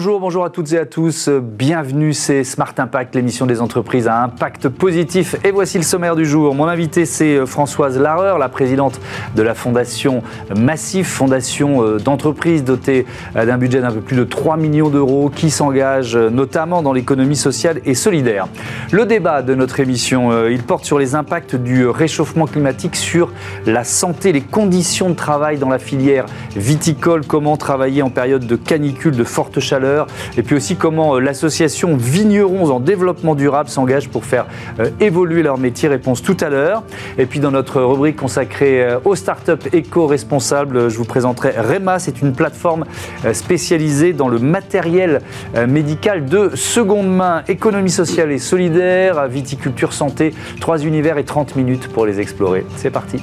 Bonjour, bonjour à toutes et à tous. Bienvenue, c'est Smart Impact, l'émission des entreprises à impact positif. Et voici le sommaire du jour. Mon invité, c'est euh, Françoise Larreur, la présidente de la Fondation Massif, fondation euh, d'entreprise dotée euh, d'un budget d'un peu plus de 3 millions d'euros qui s'engage notamment dans l'économie sociale et solidaire. Le débat de notre émission, il porte sur les impacts du réchauffement climatique sur la santé, les conditions de travail dans la filière viticole, comment travailler en période de canicule, de forte chaleur et puis aussi comment euh, l'association Vignerons en développement durable s'engage pour faire euh, évoluer leur métier. Réponse tout à l'heure. Et puis dans notre rubrique consacrée euh, aux startups éco-responsables, je vous présenterai REMA. C'est une plateforme spécialisée dans le matériel médical de seconde main, économie sociale et solidaire, viticulture santé, trois univers et 30 minutes pour les explorer. C'est parti.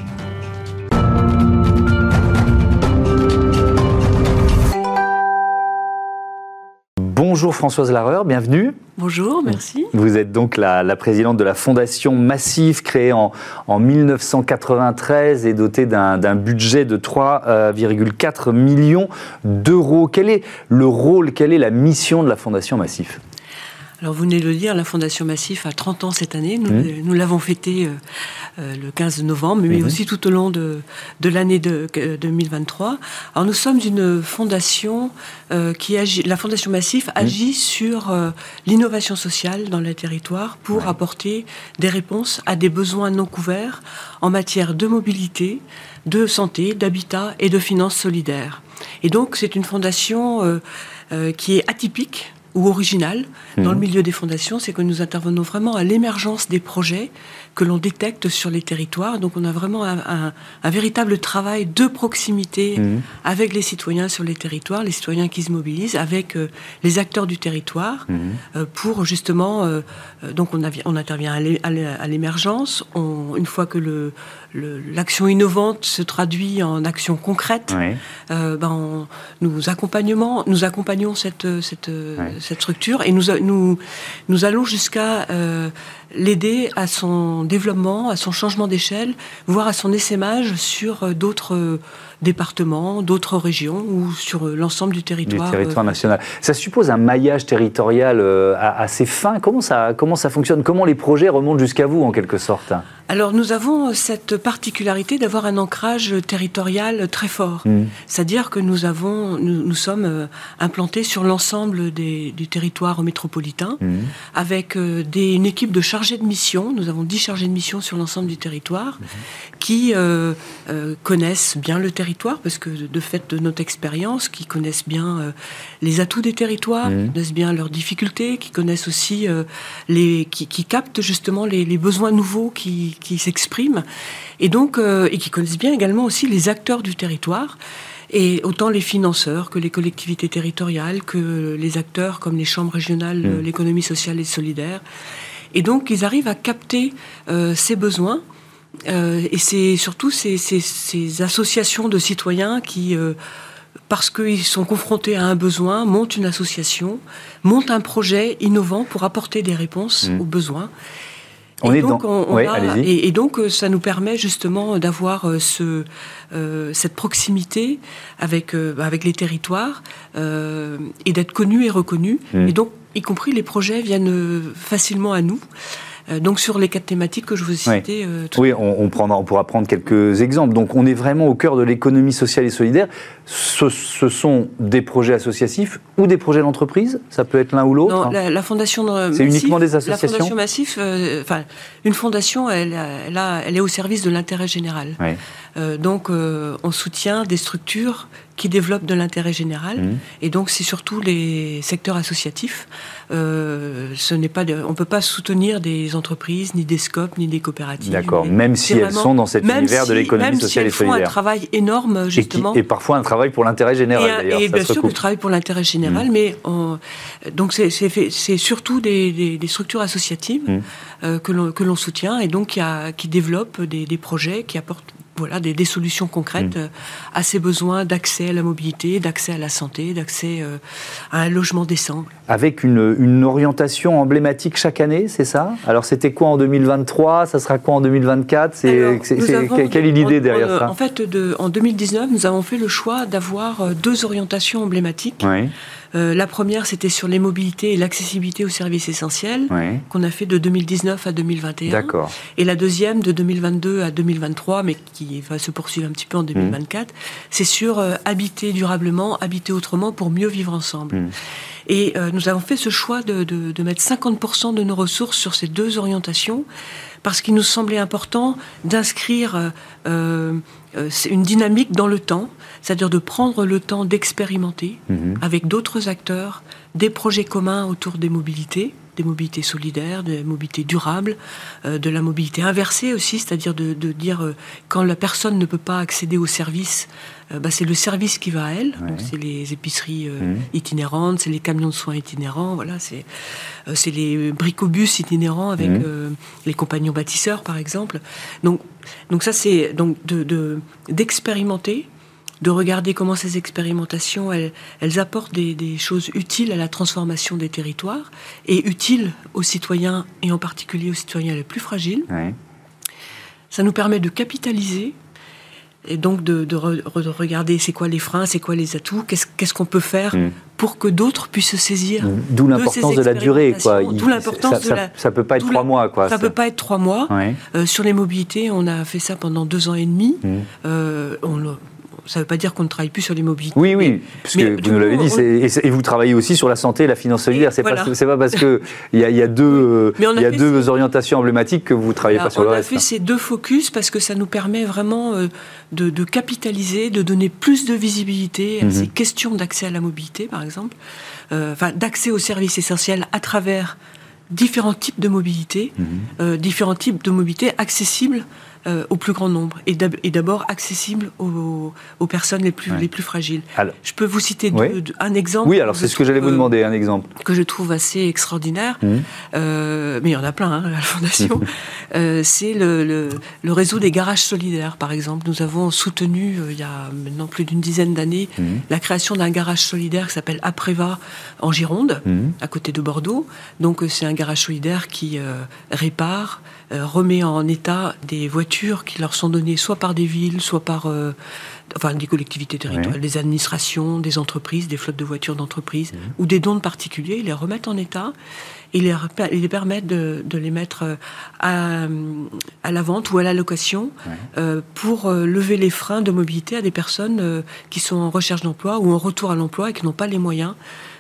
Bonjour Françoise Larreur, bienvenue. Bonjour, merci. Vous êtes donc la, présidente de la Fondation Massif, créée en, 1993 et dotée d'un budget de 3,4 millions d'euros. Quel est le rôle, quelle est la mission de la Fondation Massif? Alors vous venez de le dire, la Fondation Massif a 30 ans cette année. Nous, mmh. l'avons fêté euh, euh, le 15 novembre, mais mmh. aussi tout au long de, l'année de, 2023. Alors nous sommes une fondation euh, qui agit, la Fondation Massif mmh. agit sur l'innovation sociale dans le territoire pour apporter des réponses à des besoins non couverts en matière de mobilité, de santé, d'habitat et de finances solidaires. Et donc c'est une fondation qui est atypique ou original dans le mhm. milieu des fondations, c'est que nous intervenons vraiment à l'émergence des projets que l'on détecte sur les territoires. Donc on a vraiment un, véritable travail de proximité mhm. avec les citoyens sur les territoires, les citoyens qui se mobilisent, avec euh, les acteurs du territoire, mhm. euh, pour justement, euh, donc on, on, intervient à l'émergence, une fois que le, l'action innovante se traduit en action concrète, ben nous, accompagnement, nous accompagnons cette, cette, cette structure et nous, nous, nous allons jusqu'à l'aider à son développement, à son changement d'échelle, voire à son essaimage sur euh, d'autres euh, départements, d'autres régions ou sur euh, l'ensemble du territoire. Du territoire national. Ça suppose un maillage territorial assez fin. Comment ça, comment ça fonctionne? Comment les projets remontent jusqu'à vous en quelque sorte? Alors nous avons cette particularité d'avoir un ancrage territorial très fort. Mmh. C'est-à-dire que nous avons, nous, sommes implantés sur l'ensemble du territoire métropolitain, mmh. avec des, une équipe de chargés de mission. Nous avons 10 chargés de mission sur l'ensemble du territoire, mmh. qui euh, euh, connaissent bien le territoire, parce que de fait de notre expérience, qui connaissent bien euh, les atouts des territoires, qui connaissent bien leurs difficultés, qui connaissent aussi les, qui, captent justement les, les besoins nouveaux qui qui s'expriment, et donc euh, et qui connaissent bien également aussi les acteurs du territoire. Et autant les financeurs que les collectivités territoriales, que les acteurs comme les chambres régionales, mmh. l'économie sociale et solidaire. Et donc, ils arrivent à capter euh, ces besoins. Euh, et c'est surtout ces, ces, associations de citoyens qui, parce qu'ils sont confrontés à un besoin, montent une association, montent un projet innovant pour apporter des réponses mmh. aux besoins. On et, donc, on, et, donc, euh, ça nous permet justement d'avoir euh, ce, euh, cette proximité avec, avec les territoires et d'être connus et reconnus. Mmh. Et donc, y compris les projets viennent facilement à nous. Euh, donc sur les quatre thématiques que je vous ai citées. Euh, oui, on, on, prendra, on pourra prendre quelques exemples. Donc on est vraiment au cœur de l'économie sociale et solidaire. Ce, sont des projets associatifs ou des projets d'entreprise? Ça peut être l'un ou l'autre Non, la, fondation C'est uniquement des associations La fondation Massif, euh, enfin, une fondation, elle, elle, elle, est au service de l'intérêt général. donc on soutient des structures qui développent de l'intérêt général. Mmh. Et donc, c'est surtout les secteurs associatifs. Euh, ce n'est pas, on ne peut pas soutenir des entreprises, ni des scopes, ni des coopératives. D'accord, même si elles sont dans cet univers de l'économie sociale et solidaire. Même si elles font un travail énorme, justement. Et, parfois un travail pour l'intérêt général, Et, bien sûr, du travail pour l'intérêt général, mmh. mais donc c'est surtout des, structures associatives mmh. euh, que l'on soutient et donc qui, a, qui développent des, des projets qui apportent voilà, des, solutions concrètes mm. euh, à ces besoins d'accès à la mobilité, d'accès à la santé, d'accès euh, à un logement décent. Avec une, orientation emblématique chaque année, c'est ça? Alors c'était quoi en 2023 Ça sera quoi en 2024 c'est, Quelle est l'idée derrière ça? En fait, de, en 2019, nous avons fait le choix d'avoir euh, deux orientations emblématiques. Euh, la première, c'était sur les mobilités et l'accessibilité aux services essentiels, qu'on a fait de 2019 à 2021. D'accord. Et la deuxième, de 2022 à 2023, mais qui va se poursuivre un petit peu en 2024, mmh. c'est sur euh, habiter durablement, habiter autrement pour mieux vivre ensemble. Mmh. Et euh, nous avons fait ce choix de, de, de mettre 50% de nos ressources sur ces deux orientations parce qu'il nous semblait important d'inscrire euh, euh, une dynamique dans le temps, c'est-à-dire de prendre le temps d'expérimenter mhm. avec d'autres acteurs des projets communs autour des mobilités, des mobilités solidaires, des mobilités durables, euh, de la mobilité inversée aussi, c'est-à-dire de, dire euh, quand la personne ne peut pas accéder au service, euh, bah, c'est le service qui va à elle. C'est les épiceries mmh. itinérantes, c'est les camions de soins itinérants, voilà, c'est c'est les bricobus itinérants avec mmh. les compagnons bâtisseurs par exemple. Donc donc ça c'est donc de d'expérimenter de regarder comment ces expérimentations, elles, apportent des, choses utiles à la transformation des territoires et utiles aux citoyens et en particulier aux citoyens les plus fragiles. Ça nous permet de capitaliser et donc de, regarder c'est quoi les freins, c'est quoi les atouts, qu'est-ce qu'on peut faire mm. pour que d'autres puissent se saisir. D'où l'importance de, la durée. L'importance de la. Ça peut pas être trois mois. Quoi. Ça peut pas être trois mois. Euh, sur les mobilités, on a fait ça pendant deux ans et demi. Mm. Euh, on, ça ne veut pas dire qu'on ne travaille plus sur les mobilités. Oui, oui, puisque vous nous l'avez dit, et, vous travaillez aussi sur la santé et la finance solidaire. C'est pas, pas parce qu'il y, a, y a deux, y a deux orientations emblématiques que vous ne travaillez pas sur le reste. On a fait ces deux focus parce que ça nous permet vraiment euh, de, capitaliser, de donner plus de visibilité à mhm. ces questions d'accès à la mobilité, par exemple, euh, enfin d'accès aux services essentiels à travers différents types de mobilité, mhm. euh, différents types de mobilité accessibles euh, au plus grand nombre et d'abord accessible aux, personnes les plus, les plus fragiles. je peux vous citer un exemple. Oui, alors c'est ce que j'allais vous demander, un exemple. Que je trouve assez extraordinaire, mmh. euh, mais il y en a plein hein, à la Fondation. Euh, c'est le, le, réseau des garages solidaires, par exemple. Nous avons soutenu, il y a maintenant plus d'une dizaine d'années, mmh. la création d'un garage solidaire qui s'appelle Apréva en Gironde, mmh. à côté de Bordeaux. Donc c'est un garage solidaire qui répare, remet en état des voitures qui leur sont données soit par des villes, soit par euh, enfin, des collectivités territoriales, des administrations, des entreprises, des flottes de voitures d'entreprises, mhm. ou des dons de particuliers, ils les remettent en état et les, les permettent de, les mettre euh, à, à, la vente ou à la location euh, pour lever les freins de mobilité à des personnes qui sont en recherche d'emploi ou en retour à l'emploi et qui n'ont pas les moyens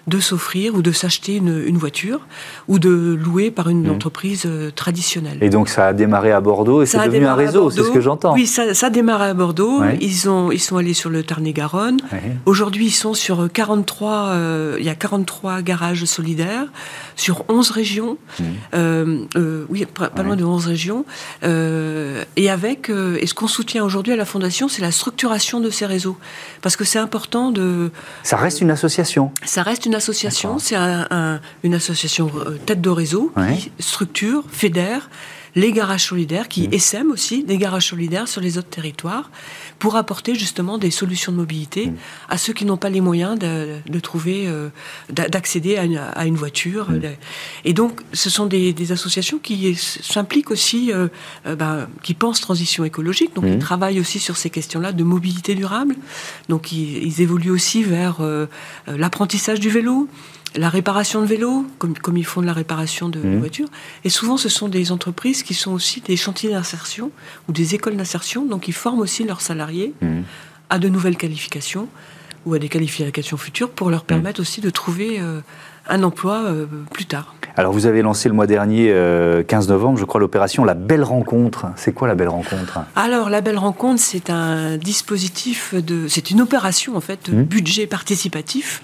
de s'offrir ou de s'acheter une, voiture ou de louer par une mmh. entreprise euh, traditionnelle. Et donc ça a démarré à Bordeaux et c'est devenu un réseau, c'est ce que j'entends. Oui, ça, a démarré à Bordeaux. Ils, ont, ils sont allés sur le Tarn-et-Garonne. Aujourd'hui, ils sont sur 43, euh, il y a 43 garages solidaires sur 11 régions. Mmh. Euh, oui, pas, loin de 11 régions. et avec, et ce qu'on soutient aujourd'hui à la Fondation, c'est la structuration de ces réseaux. Parce que c'est important de... Ça reste une association. Ça reste une association, c'est une association euh, tête de réseau qui structure, fédère les garages solidaires, qui mmh. essaiment aussi des garages solidaires sur les autres territoires pour apporter justement des solutions de mobilité mmh. à ceux qui n'ont pas les moyens de, trouver, euh, d'accéder à, une voiture. Mmh. Et donc, ce sont des, associations qui s'impliquent aussi, euh, ben, qui pensent transition écologique, donc ils travaillent aussi sur ces questions-là de mobilité durable. Donc, ils, évoluent aussi vers l'apprentissage du vélo, la réparation de vélos, comme, comme ils font de la réparation de mmh. voitures. Et souvent, ce sont des entreprises qui sont aussi des chantiers d'insertion ou des écoles d'insertion, donc ils forment aussi leurs salariés mmh. à de nouvelles qualifications ou à des qualifications futures pour leur mmh. permettre aussi de trouver euh, un emploi euh, plus tard. Alors vous avez lancé le mois dernier, 15 euh, novembre, je crois, l'opération La Belle Rencontre. C'est quoi la Belle Rencontre? Alors la Belle Rencontre, c'est un dispositif de, c'est une opération en fait, de mmh. budget participatif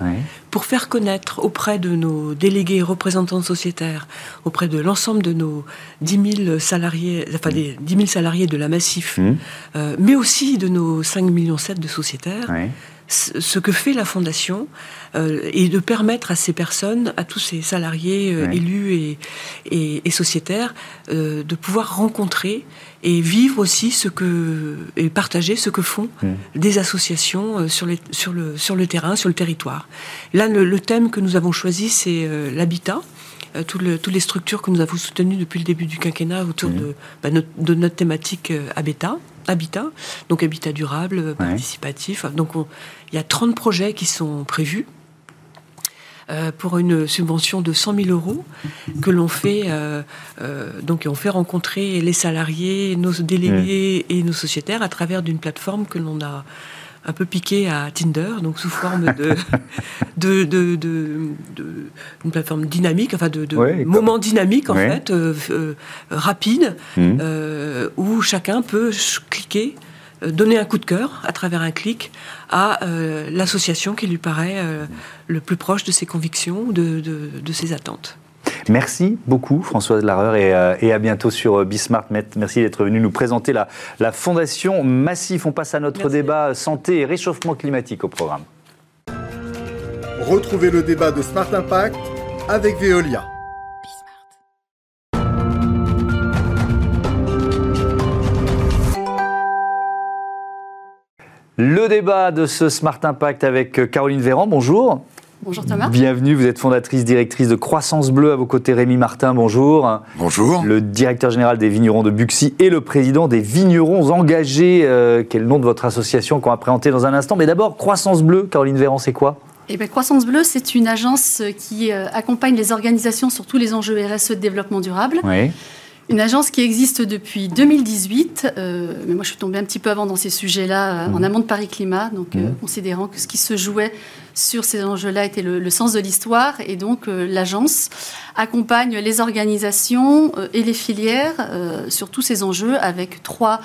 pour faire connaître auprès de nos délégués représentants sociétaires, auprès de l'ensemble de nos 10 000 salariés, enfin mmh. des 10 000 salariés de la Massif, mmh. euh, mais aussi de nos 5 millions 7 de sociétaires ce que fait la fondation euh, et de permettre à ces personnes, à tous ces salariés euh, élus et, et, sociétaires, euh, de pouvoir rencontrer et vivre aussi ce que et partager ce que font mmh. des associations sur, les, sur, le, sur le terrain, sur le territoire. Là, le, thème que nous avons choisi, c'est l'habitat. Toutes les structures que nous avons soutenues depuis le début du quinquennat autour mmh. de, bah, de, notre thématique habitat habitat, donc habitat durable, participatif. Donc il y a 30 projets qui sont prévus. pour une subvention de 100 000 euros que l'on fait, donc on fait rencontrer les salariés, nos délégués et nos sociétaires à travers d'une plateforme que l'on a un peu piqué à Tinder, donc sous forme de, de, de, de, une plateforme dynamique, enfin de, moments dynamiques en fait, euh, euh, rapide, mmh. euh, où chacun peut cliquer, donner un coup de cœur à travers un clic à l'association qui lui paraît le plus proche de ses convictions, de, de ses attentes. Merci beaucoup Françoise Larreur et, euh, et à bientôt sur euh, Bismart. Merci d'être venu nous présenter la, la Fondation Massif. On passe à notre débat santé et réchauffement climatique au programme. Retrouvez le débat de Smart Impact avec Veolia. Le débat de ce Smart Impact avec euh, Caroline Véran. Bonjour. Bonjour Thomas. Bienvenue, vous êtes fondatrice, directrice de Croissance Bleue. À vos côtés, Rémi Martin, bonjour. Bonjour. Le directeur général des vignerons de Buxy et le président des vignerons engagés, euh, qui est le nom de votre association qu'on va présenter dans un instant. Mais d'abord, Croissance Bleue, Caroline Véran, c'est quoi? Eh bien, Croissance Bleue, c'est une agence qui euh, accompagne les organisations sur tous les enjeux RSE de développement durable. Oui. Une agence qui existe depuis 2018, euh, mais moi je suis tombée un petit peu avant dans ces sujets-là, en mmh. amont de Paris Climat, donc mmh. considérant que ce qui se jouait sur ces enjeux-là était le, sens de l'histoire. Et donc, euh, l'agence accompagne les organisations euh, et les filières euh, sur tous ces enjeux avec trois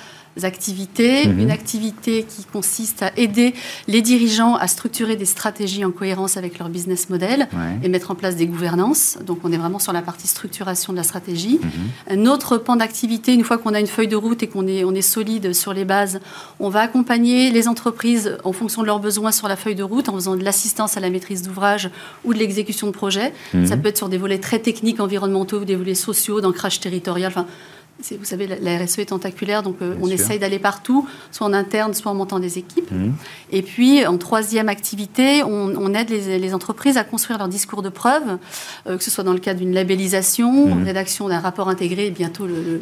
activités. Mhm. Une activité qui consiste à aider les dirigeants à structurer des stratégies en cohérence avec leur business model et mettre en place des gouvernances. Donc on est vraiment sur la partie structuration de la stratégie. Mhm. Un autre pan d'activité, une fois qu'on a une feuille de route et qu'on est, on est solide sur les bases, on va accompagner les entreprises en fonction de leurs besoins sur la feuille de route en faisant de l'assistance à la maîtrise d'ouvrage ou de l'exécution de projet. Mhm. Ça peut être sur des volets très techniques, environnementaux ou des volets sociaux, d'ancrage territorial. Enfin, vous savez, la RSE est tentaculaire, donc euh, on essaye d'aller partout, soit en interne, soit en montant des équipes. Mhm. Et puis, en troisième activité, on, aide les, entreprises à construire leur discours de preuve, euh, que ce soit dans le cadre d'une labellisation, mmh. rédaction d'un rapport intégré, bientôt le,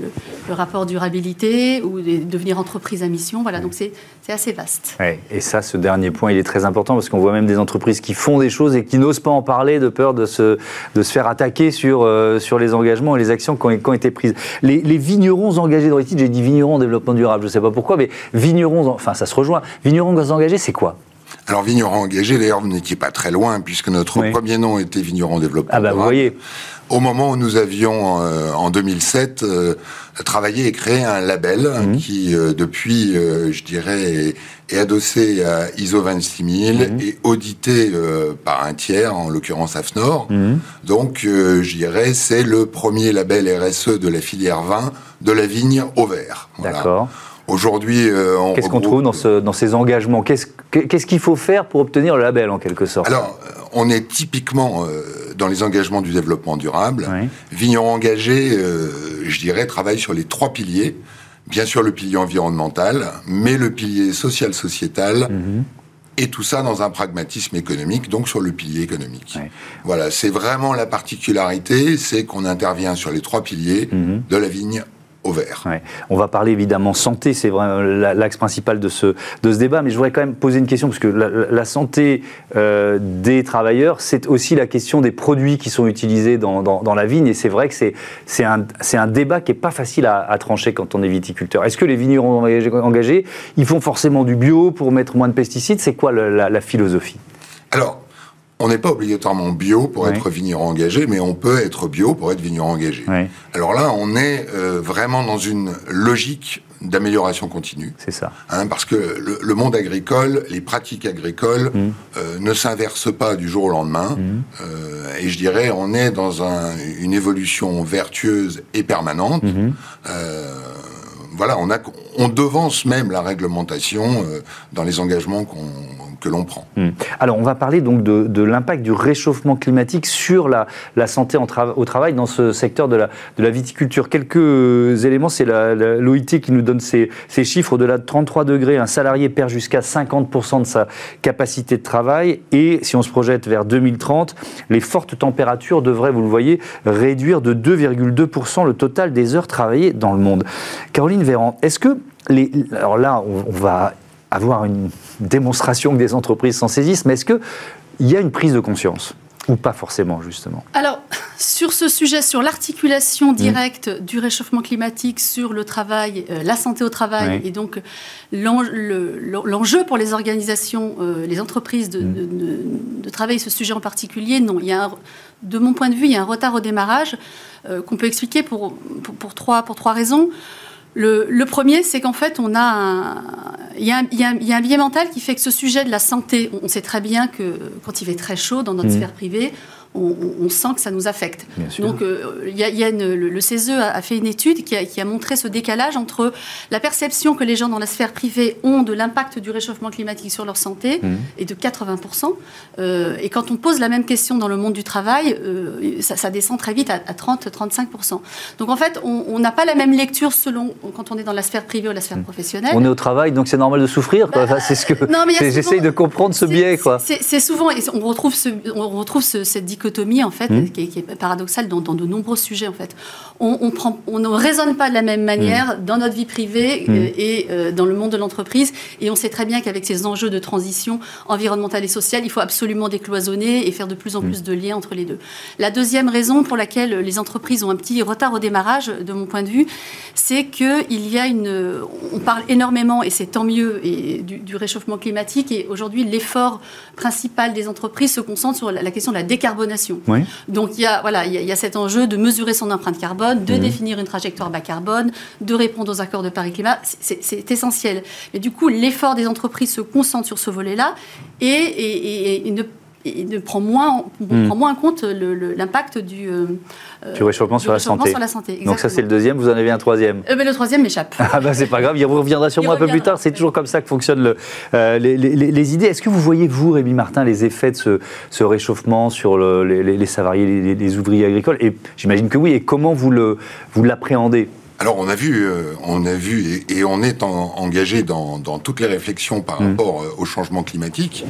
rapport durabilité, ou de devenir entreprise à mission. Voilà, donc c'est assez vaste. et ça, ce dernier point, il est très important, parce qu'on voit même des entreprises qui font des choses et qui n'osent pas en parler de peur de se, de se faire attaquer sur, euh, sur les engagements et les actions qui ont, été prises. Les, les vignerons engagés dans les titres, j'ai dit vignerons en développement durable, je ne sais pas pourquoi, mais vignerons, enfin ça se rejoint, vignerons engagés, c'est quoi? Alors vignerons engagés, d'ailleurs, vous n'étiez pas très loin, puisque notre premier nom était vignerons développement. Ah bah vous voyez. Au moment où nous avions, euh, en 2007, euh, travaillé et créé un label mhm. qui, euh, depuis, je dirais, est, adossé à ISO 26000 mhm. et audité par un tiers, en l'occurrence AFNOR. Mhm. Donc, je dirais, c'est le premier label RSE de la filière vin de la vigne au vert. D'accord. Aujourd'hui, euh, Qu'est-ce qu'on trouve dans, ce, dans, ces engagements? Qu'est-ce qu'il faut faire pour obtenir le label, en quelque sorte? Alors, euh, on est typiquement euh, dans les engagements du développement durable. Oui. Vigneron engagé, je dirais, travaille sur les trois piliers. Bien sûr, le pilier environnemental, mais le pilier social-sociétal mhm. Et tout ça dans un pragmatisme économique, donc sur le pilier économique. Voilà, c'est vraiment la particularité, c'est qu'on intervient sur les trois piliers mhm. de la vigne on va parler évidemment santé, c'est vraiment l'axe principal de ce, de ce débat, mais je voudrais quand même poser une question, parce que la, santé euh, des travailleurs, c'est aussi la question des produits qui sont utilisés dans, dans, la vigne, et c'est vrai que c'est un, un débat qui n'est pas facile à, trancher quand on est viticulteur. Est-ce que les vignerons engagés, ils font forcément du bio pour mettre moins de pesticides? C'est quoi la, la philosophie? Alors, on n'est pas obligatoirement bio pour être vigneron engagé, mais on peut être bio pour être vigneron engagé. Alors là, on est euh, vraiment dans une logique d'amélioration continue. C'est ça. Hein, parce que le, monde agricole, les pratiques agricoles mmh. euh, ne s'inversent pas du jour au lendemain. Mmh. Euh, et je dirais, on est dans une évolution vertueuse et permanente. Mmh. voilà, on, a, on devance même la réglementation dans les engagements qu'on que l'on prend. Hmm. Alors, on va parler donc de, l'impact du réchauffement climatique sur la, santé au travail dans ce secteur de la, de viticulture. Quelques éléments, c'est l'OIT qui nous donne ces, chiffres. Au-delà de 33 degrés, un salarié perd jusqu'à 50% de sa capacité de travail. Et si on se projette vers 2030, les fortes températures devraient, vous le voyez, réduire de 2,2% le total des heures travaillées dans le monde. Caroline Véran, est-ce que les, alors là, on va avoir une démonstration que des entreprises s'en saisissent, mais est-ce qu'il y a une prise de conscience Ou pas forcément, justement? Alors, sur ce sujet, sur l'articulation mmh. directe du réchauffement climatique sur le travail, euh, la santé au travail, et donc l'enjeu pour les organisations, euh, les entreprises mmh. de, de, travailler ce sujet en particulier, non. Il y a de mon point de vue, il y a un retard au démarrage euh, qu'on peut expliquer pour, pour, trois, pour trois raisons. Le, premier, c'est qu'en fait, on a un, il y a, un, il, y a biais mental qui fait que ce sujet de la santé, on sait très bien que quand il fait très chaud dans notre mmh. sphère privée, on, sent que ça nous affecte. Donc, euh, y a, le, CESE a, fait une étude qui a, montré ce décalage entre la perception que les gens dans la sphère privée ont de l'impact du réchauffement climatique sur leur santé mmh. et de 80%. Euh, et quand on pose la même question dans le monde du travail, euh, ça, descend très vite à, 30-35%. Donc, en fait, on n'a pas la même lecture selon quand on est dans la sphère privée ou la sphère mmh. professionnelle. On est au travail, donc c'est normal de souffrir. Bah, c'est ce que j'essaye de comprendre ce biais. C'est souvent, et on retrouve, ce, on retrouve cette dichotomie en fait, mmh. qui, est, paradoxale dans, de nombreux sujets en fait. On, prend, on ne raisonne pas de la même manière mmh. dans notre vie privée mmh. euh, et euh, dans le monde de l'entreprise. Et on sait très bien qu'avec ces enjeux de transition environnementale et sociale, il faut absolument décloisonner et faire de plus en plus de liens entre les deux. La deuxième raison pour laquelle les entreprises ont un petit retard au démarrage, de mon point de vue, c'est qu'il y a une. On parle énormément, et c'est tant mieux, et du, réchauffement climatique. Et aujourd'hui, l'effort principal des entreprises se concentre sur la, la question de la décarbonation donc il y, a, voilà, il, y a, cet enjeu de mesurer son empreinte carbone, de mmh. définir une trajectoire bas carbone, de répondre aux accords de Paris Climat. C'est essentiel. Mais du coup, l'effort des entreprises se concentre sur ce volet-là et, et, et ne ne prend moins, hmm. prend moins en compte l'impact du, euh, du réchauffement, sur, la santé. sur la santé. Donc ça c'est le deuxième, vous en avez un troisième. Euh, mais le troisième m'échappe. ah bah c'est pas grave, il reviendra sur moi un peu plus tard. C'est toujours comme ça que fonctionnent le, euh, les, les, idées. Est-ce que vous voyez vous, Rémi Martin, les effets de ce, ce réchauffement sur les, salariés, les, ouvriers agricoles Et j'imagine que oui. Et comment vous l'appréhendez? Alors on a vu, on a vu et, on est engagé dans, dans, toutes les réflexions par hmm. rapport au changement climatique.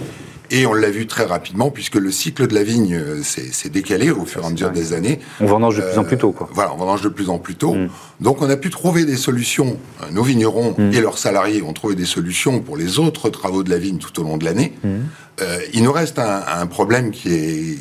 Et on l'a vu très rapidement, puisque le cycle de la vigne euh, s'est décalé au fur et à mesure des années. On vendange de plus en plus tôt, quoi. Voilà, on vendange de plus en plus tôt. Mm. Donc on a pu trouver des solutions. Euh, nos vignerons mm. et leurs salariés ont trouvé des solutions pour les autres travaux de la vigne tout au long de l'année. Mm. Euh, il nous reste un, un problème qui est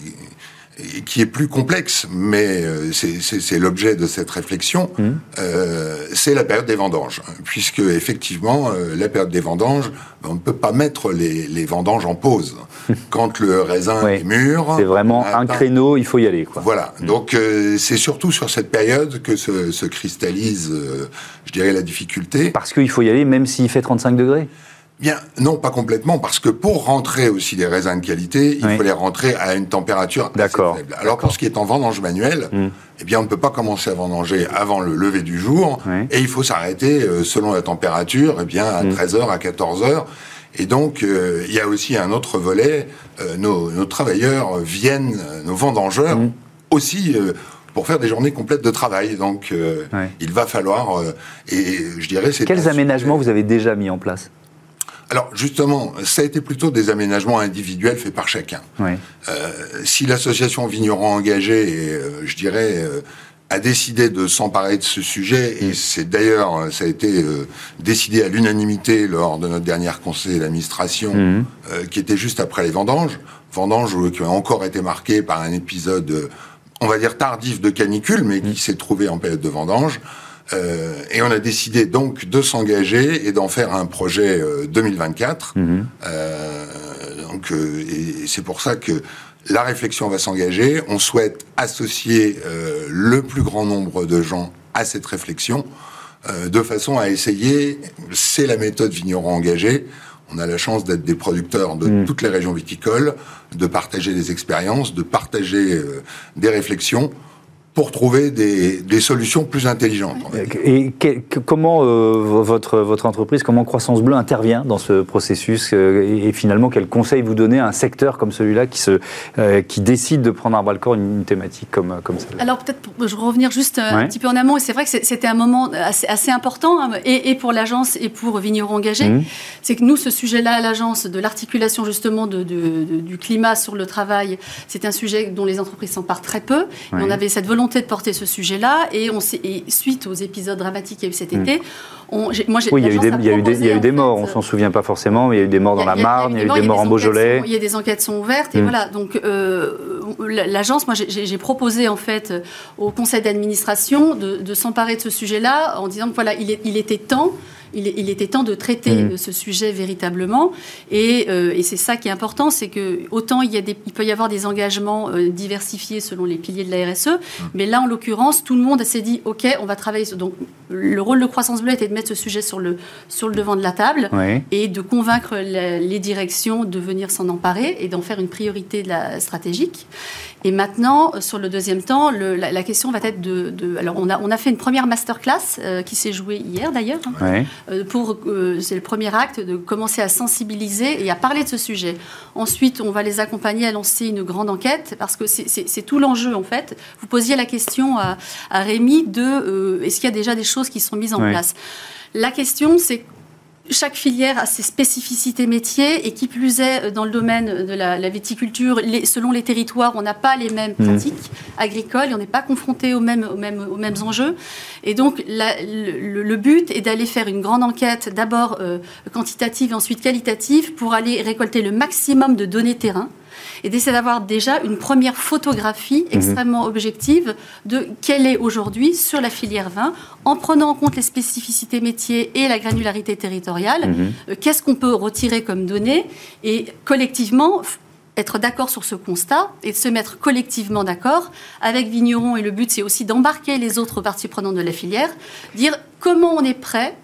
qui est plus complexe, mais euh, c'est l'objet de cette réflexion, mmh. euh, c'est la période des vendanges. Puisque, effectivement, euh, la période des vendanges, on ne peut pas mettre les, les vendanges en pause. Quand le raisin est mûr... C'est vraiment un créneau, il faut y aller. Quoi. Voilà. Mmh. Donc, c'est surtout sur cette période que se, se cristallise, je dirais, la difficulté. Parce qu'il faut y aller, même s'il fait 35 degrés Bien, non, pas complètement, parce que pour rentrer aussi des raisins de qualité, il faut les rentrer à une température assez faible. Alors pour ce qui est en vendange manuelle, hmm. eh bien, on ne peut pas commencer à vendanger avant le lever du jour, et il faut s'arrêter euh, selon la température, eh bien, à 13h, hmm. à 14h. Et donc, euh, il y a aussi un autre volet. Euh, nos, nos, travailleurs viennent, nos vendangeurs, hmm. aussi pour faire des journées complètes de travail. Donc, il va falloir, et je dirais. Quels aménagements vous avez déjà mis en place? Alors justement, ça a été plutôt des aménagements individuels faits par chacun. Euh, si l'association Vignerons Engagés, euh, je dirais, euh, a décidé de s'emparer de ce sujet, et mm. c'est d'ailleurs, ça a été décidé à l'unanimité lors de notre dernière conseil d'administration, mm. qui était juste après les vendanges, vendanges qui ont encore été marquées par un épisode, on va dire tardif de canicule, mais qui mm. s'est trouvé en période de vendange. Euh, et on a décidé donc de s'engager et d'en faire un projet 2024. Euh, mhm. euh, donc, et c'est pour ça que la réflexion va s'engager. On souhaite associer le plus grand nombre de gens à cette réflexion, de façon à essayer. C'est la méthode vigneron engagé. On a la chance d'être des producteurs de mhm. toutes les régions viticoles, de partager des expériences, de partager des réflexions pour trouver des, des, solutions plus intelligentes. Et comment euh, votre, votre entreprise, comment Croissance Bleue intervient dans ce processus euh, et, finalement quel conseil vous donnez à un secteur comme celui-là qui, se, euh, qui décide de prendre à bras le corps une, thématique comme, comme celle-là? Alors peut-être je revenir juste un petit peu en amont, et c'est vrai que c'était un moment assez, assez important hein, et, et, pour l'agence et pour Vignerons Engagés, mmh. c'est que nous ce sujet-là à l'agence de l'articulation justement de, de, du climat sur le travail, c'est un sujet dont les entreprises s'emparent très peu. Et on avait cette volonté volonté de porter ce sujet-là. Et, on et suite aux épisodes dramatiques qu'il y a eu cet hmm. été, on, moi, oui, il y, a eu des, il, y a eu des, il y a eu des morts, on s'en souvient pas forcément, mais il y a eu des morts dans la Marne, il y a eu des morts en Beaujolais. Il y a des enquêtes sont ouvertes, et hmm. voilà. Donc, euh, l'agence, moi, j'ai proposé, en fait, au conseil d'administration de, de s'emparer de ce sujet-là en disant que, voilà, il, est, il était temps il, était temps de traiter mm. euh, ce sujet véritablement. Euh, et, c'est ça qui est important, c'est que autant il, y a des, il peut y avoir des engagements euh, diversifiés selon les piliers de la RSE, mm. mais là, en l'occurrence, tout le monde s'est dit, OK, on va travailler. Donc, le rôle de Croissance Bleue était de mettre ce sujet sur le, sur le devant de la table et de convaincre les directions de venir s'en emparer et d'en faire une priorité de la, stratégique. Et maintenant, sur le deuxième temps, la, question va être de, alors on a, on a fait une première masterclass qui s'est jouée hier d'ailleurs, hein, pour, euh, c'est le premier acte, de commencer à sensibiliser et à parler de ce sujet. Ensuite, on va les accompagner à lancer une grande enquête, parce que c'est tout l'enjeu, en fait. Vous posiez la question à, Rémi de euh, est-ce qu'il y a déjà des choses qui sont mises en place? La question, c'est chaque filière a ses spécificités métiers et qui plus est euh, dans le domaine de la, viticulture, selon les territoires, on n'a pas les mêmes mmh. pratiques agricoles et on n'est pas confronté aux mêmes, aux, mêmes, aux mêmes enjeux. Et donc le, but est d'aller faire une grande enquête, d'abord euh, quantitative et ensuite qualitative, pour aller récolter le maximum de données terrain et d'essayer d'avoir déjà une première photographie mhm. extrêmement objective de quelle est aujourd'hui sur la filière vin, en prenant en compte les spécificités métiers et la granularité territoriale, mhm. euh, qu'est-ce qu'on peut retirer comme données et collectivement être d'accord sur ce constat et de se mettre collectivement d'accord avec Vigneron. Et le but, c'est aussi d'embarquer les autres parties prenantes de la filière, dire comment on est prêt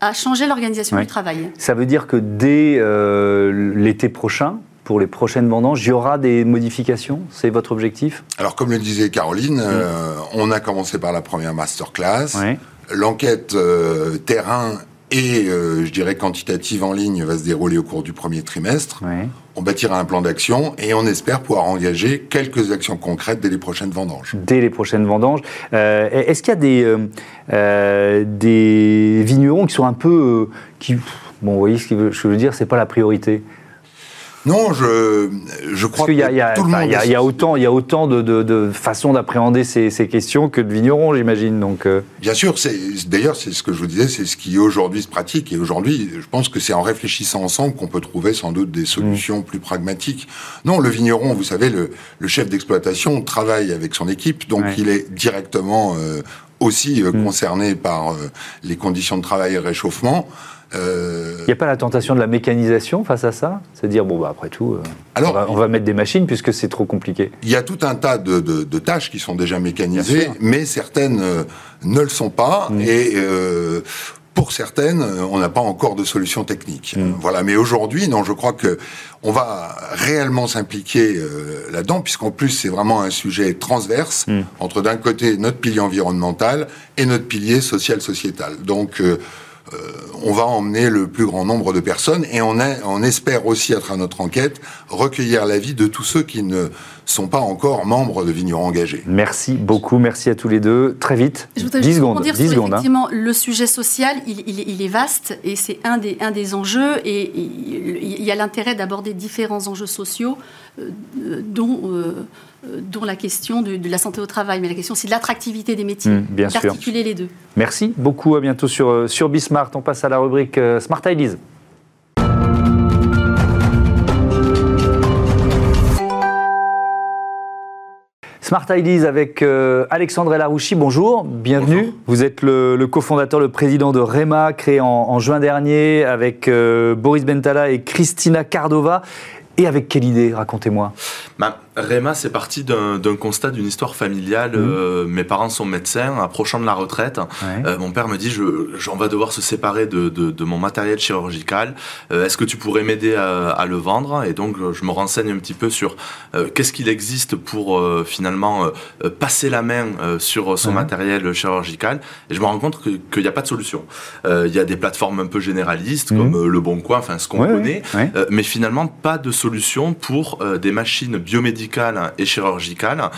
à changer l'organisation du travail. Ça veut dire que dès euh, l'été prochain, pour les prochaines vendanges, il y aura des modifications C'est votre objectif? Alors, comme le disait Caroline, euh, on a commencé par la première masterclass. L'enquête euh, terrain et, euh, je dirais, quantitative en ligne va se dérouler au cours du premier trimestre. On bâtira un plan d'action et on espère pouvoir engager quelques actions concrètes dès les prochaines vendanges. Dès les prochaines vendanges. Est-ce qu'il y a des, des vignerons qui sont un peu... qui, bon, vous voyez ce que je veux dire, c'est pas la priorité? Non, je, je crois que tout le monde. Il y, a autant, il y a autant de, de, de façons d'appréhender ces, ces, questions que de vignerons, j'imagine. Donc. Euh. Bien sûr, d'ailleurs, c'est ce que je vous disais, c'est ce qui aujourd'hui se pratique. Et aujourd'hui, je pense que c'est en réfléchissant ensemble qu'on peut trouver sans doute des solutions mm. plus pragmatiques. Non, le vigneron, vous savez, le, le chef d'exploitation travaille avec son équipe, donc il est directement euh, aussi euh, mm. concerné par les conditions de travail et réchauffement. Il euh, n'y a pas la tentation de la mécanisation face à ça? C'est dire, bon, bah, après tout, euh, Alors, on, va, mettre des machines puisque c'est trop compliqué. Il y a tout un tas de, tâches qui sont déjà mécanisées, mais certaines euh, ne le sont pas. Mm. Et pour certaines, on n'a pas encore de solution technique. Mm. Voilà. Mais aujourd'hui, non, je crois que on va réellement s'impliquer là-dedans, puisqu'en plus c'est vraiment un sujet transverse mm. entre d'un côté notre pilier environnemental et notre pilier social sociétal. Donc euh, on va emmener le plus grand nombre de personnes et on, on espère aussi, à travers notre enquête, recueillir l'avis de tous ceux qui ne sont pas encore membres de Vignerons engagés. Merci beaucoup, merci à tous les deux. Très vite, Je voudrais 10 secondes. Dire 10 secondes hein. effectivement, le sujet social, il, est vaste et c'est un des, un des enjeux et il y a l'intérêt d'aborder différents enjeux sociaux euh, dont... Euh, dont la question de, la santé au travail, mais la question c'est de l'attractivité des métiers, mmh, d'articuler les deux. Merci beaucoup, à bientôt sur, euh, sur Bismart. On passe à la rubrique euh, Smart Ideas. Smart Ideas avec euh, Alexandre Elarouchi. Bonjour, bienvenue. Vous êtes le, cofondateur, le président de REMA, créé en, juin dernier avec Boris Bentala et Christina Cardova. Et avec quelle idée? Racontez-moi. Ben, Réma, c'est parti d'un constat d'une histoire familiale. Mmh. Euh, mes parents sont médecins, approchant de la retraite. Euh, mon père me dit, je, j'en vais devoir se séparer de, de, mon matériel chirurgical. Euh, est-ce que tu pourrais m'aider à, le vendre? Et donc, je me renseigne un petit peu sur qu'est-ce qu'il existe pour finalement passer la main sur son matériel chirurgical. Et je me rends compte qu'il n'y a pas de solution. Il y a des plateformes un peu généralistes, mmh. comme Le Bon Coin, enfin ce qu'on connaît, mais finalement pas de solution pour des machines biomédicales médicales et chirurgicales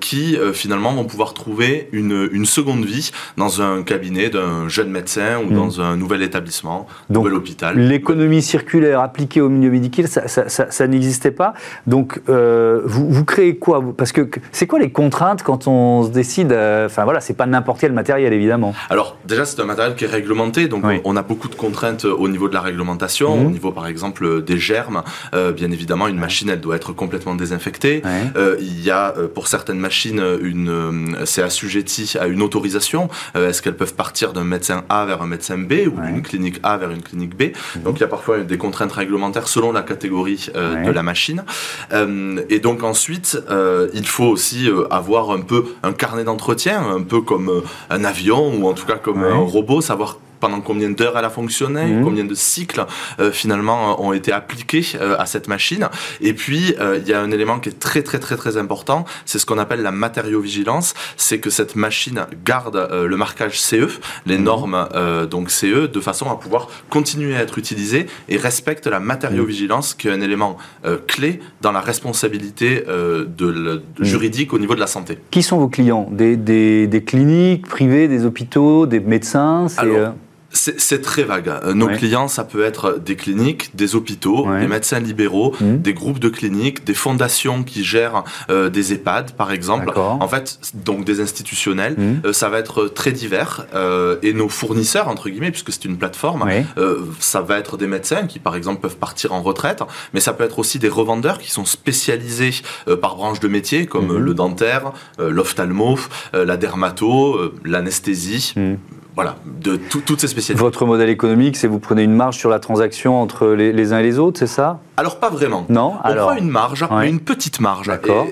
qui finalement vont pouvoir trouver une, une, seconde vie dans un cabinet d'un jeune médecin ou mmh. dans un nouvel établissement, un nouvel hôpital. L'économie circulaire appliquée au milieu médical, ça, ça, ça, n'existait pas. Donc, vous, vous, créez quoi Parce que c'est quoi les contraintes quand on se décide Enfin voilà, c'est pas n'importe quel matériel évidemment. Alors déjà, c'est un matériel qui est réglementé, donc on a beaucoup de contraintes au niveau de la réglementation, mmh. au niveau par exemple des germes. Euh, bien évidemment, une machine, elle doit être complètement désinfectée. Euh, il y a euh, pour certaines machines, une, c'est assujetti à une autorisation. Est-ce qu'elles peuvent partir d'un médecin A vers un médecin B ou d'une clinique A vers une clinique B? Mmh. Donc il y a parfois des contraintes réglementaires selon la catégorie de la machine. et donc ensuite, il faut aussi avoir un peu un carnet d'entretien, un peu comme un avion ou en tout cas comme un robot, savoir pendant combien d'heures elle a fonctionné, mhm. combien de cycles euh, finalement euh, ont été appliqués euh, à cette machine. Et puis il y a un élément qui est très très très très important, c'est ce qu'on appelle la matériaux-vigilance, c'est que cette machine garde le marquage CE, les mhm. normes donc CE, de façon à pouvoir continuer à être utilisée et respecte la matériaux-vigilance, qui est un élément clé dans la responsabilité de, mhm. juridique au niveau de la santé. Qui sont vos clients? Des, des, des, cliniques privées, des hôpitaux, des médecins? C'est très vague. Euh, nos clients, ça peut être des cliniques, des hôpitaux, des médecins libéraux, mmh. des groupes de cliniques, des fondations qui gèrent euh, des EHPAD, par exemple. En fait, donc des institutionnels. Mmh. Euh, ça va être très divers. et nos fournisseurs, entre guillemets, puisque c'est une plateforme, ça va être des médecins qui, par exemple, peuvent partir en retraite, mais ça peut être aussi des revendeurs qui sont spécialisés par branche de métier, comme mmh. le dentaire, l'ophtalmo, la dermato, l'anesthésie voilà, de toutes ces spécialités. Votre modèle économique, c'est vous prenez une marge sur la transaction entre les, uns et les autres, c'est ça? Alors pas vraiment. Non. On prend une marge, mais une petite marge. D'accord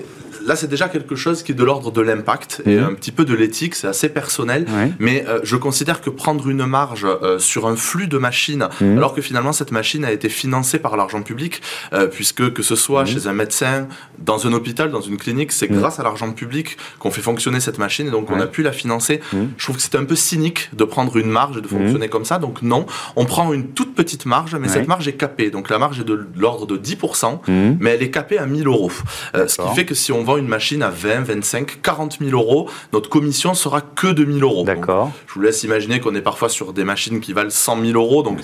là, c'est déjà quelque chose qui est de l'ordre de l'impact et mhm. un petit peu de l'éthique, c'est assez personnel. Mais euh, je considère que prendre une marge euh, sur un flux de machines, mhm. alors que finalement cette machine a été financée par l'argent public, euh, puisque que ce soit mhm. chez un médecin, dans un hôpital, dans une clinique, c'est grâce à l'argent public qu'on fait fonctionner cette machine et donc on a pu la financer. Je trouve que c'est un peu cynique de prendre une marge et de fonctionner comme ça. Donc non, on prend une toute petite marge, mais cette marge est capée. Donc la marge est de l'ordre de 10%, mais elle est capée à 1000 euros. ce qui fait que si on vend une machine à 20, 25, 40 000 euros, notre commission sera que de 1000 euros. D'accord. Je vous laisse imaginer qu'on est parfois sur des machines qui valent 100 000 euros, donc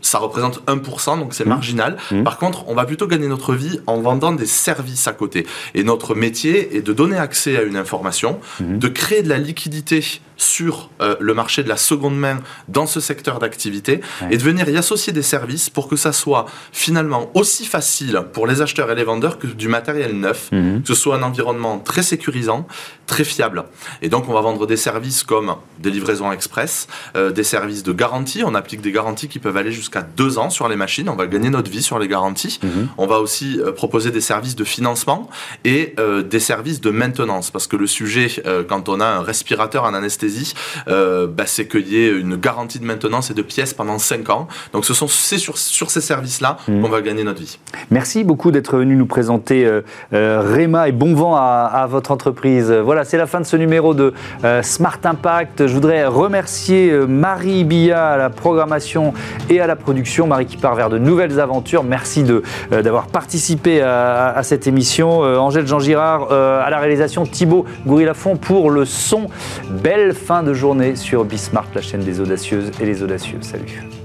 ça représente 1%, donc c'est mmh. marginal. Mmh. Par contre, on va plutôt gagner notre vie en vendant des services à côté. Et notre métier est de donner accès à une information, mmh. de créer de la liquidité sur euh, le marché de la seconde main dans ce secteur d'activité et de venir y associer des services pour que ça soit finalement aussi facile pour les acheteurs et les vendeurs que du matériel neuf, que ce soit un environnement très sécurisant, très fiable. Et donc on va vendre des services comme des livraisons express, euh, des services de garantie, on applique des garanties qui peuvent aller jusqu'à jusqu'à deux ans sur les machines. On va gagner notre vie sur les garanties. Mhm. On va aussi euh, proposer des services de financement et euh, des services de maintenance. Parce que le sujet, euh, quand on a un respirateur en anesthésie, bah, c'est qu'il y ait une garantie de maintenance et de pièces pendant cinq ans. Donc ce sont sur, sur ces services-là mhm. qu'on va gagner notre vie. Merci beaucoup d'être venu nous présenter Réma et bon vent à, à votre entreprise. Voilà, c'est la fin de ce numéro de Smart Impact. Je voudrais remercier Marie Billa à la programmation et à la production. Marie qui part vers de nouvelles aventures. Merci euh, d'avoir participé à, cette émission. Euh, Angèle Jean Girard euh, à la réalisation. Thibaut Goury-Lafont pour le son. Belle fin de journée sur Bismarck, la chaîne des audacieuses et les audacieux. Salut.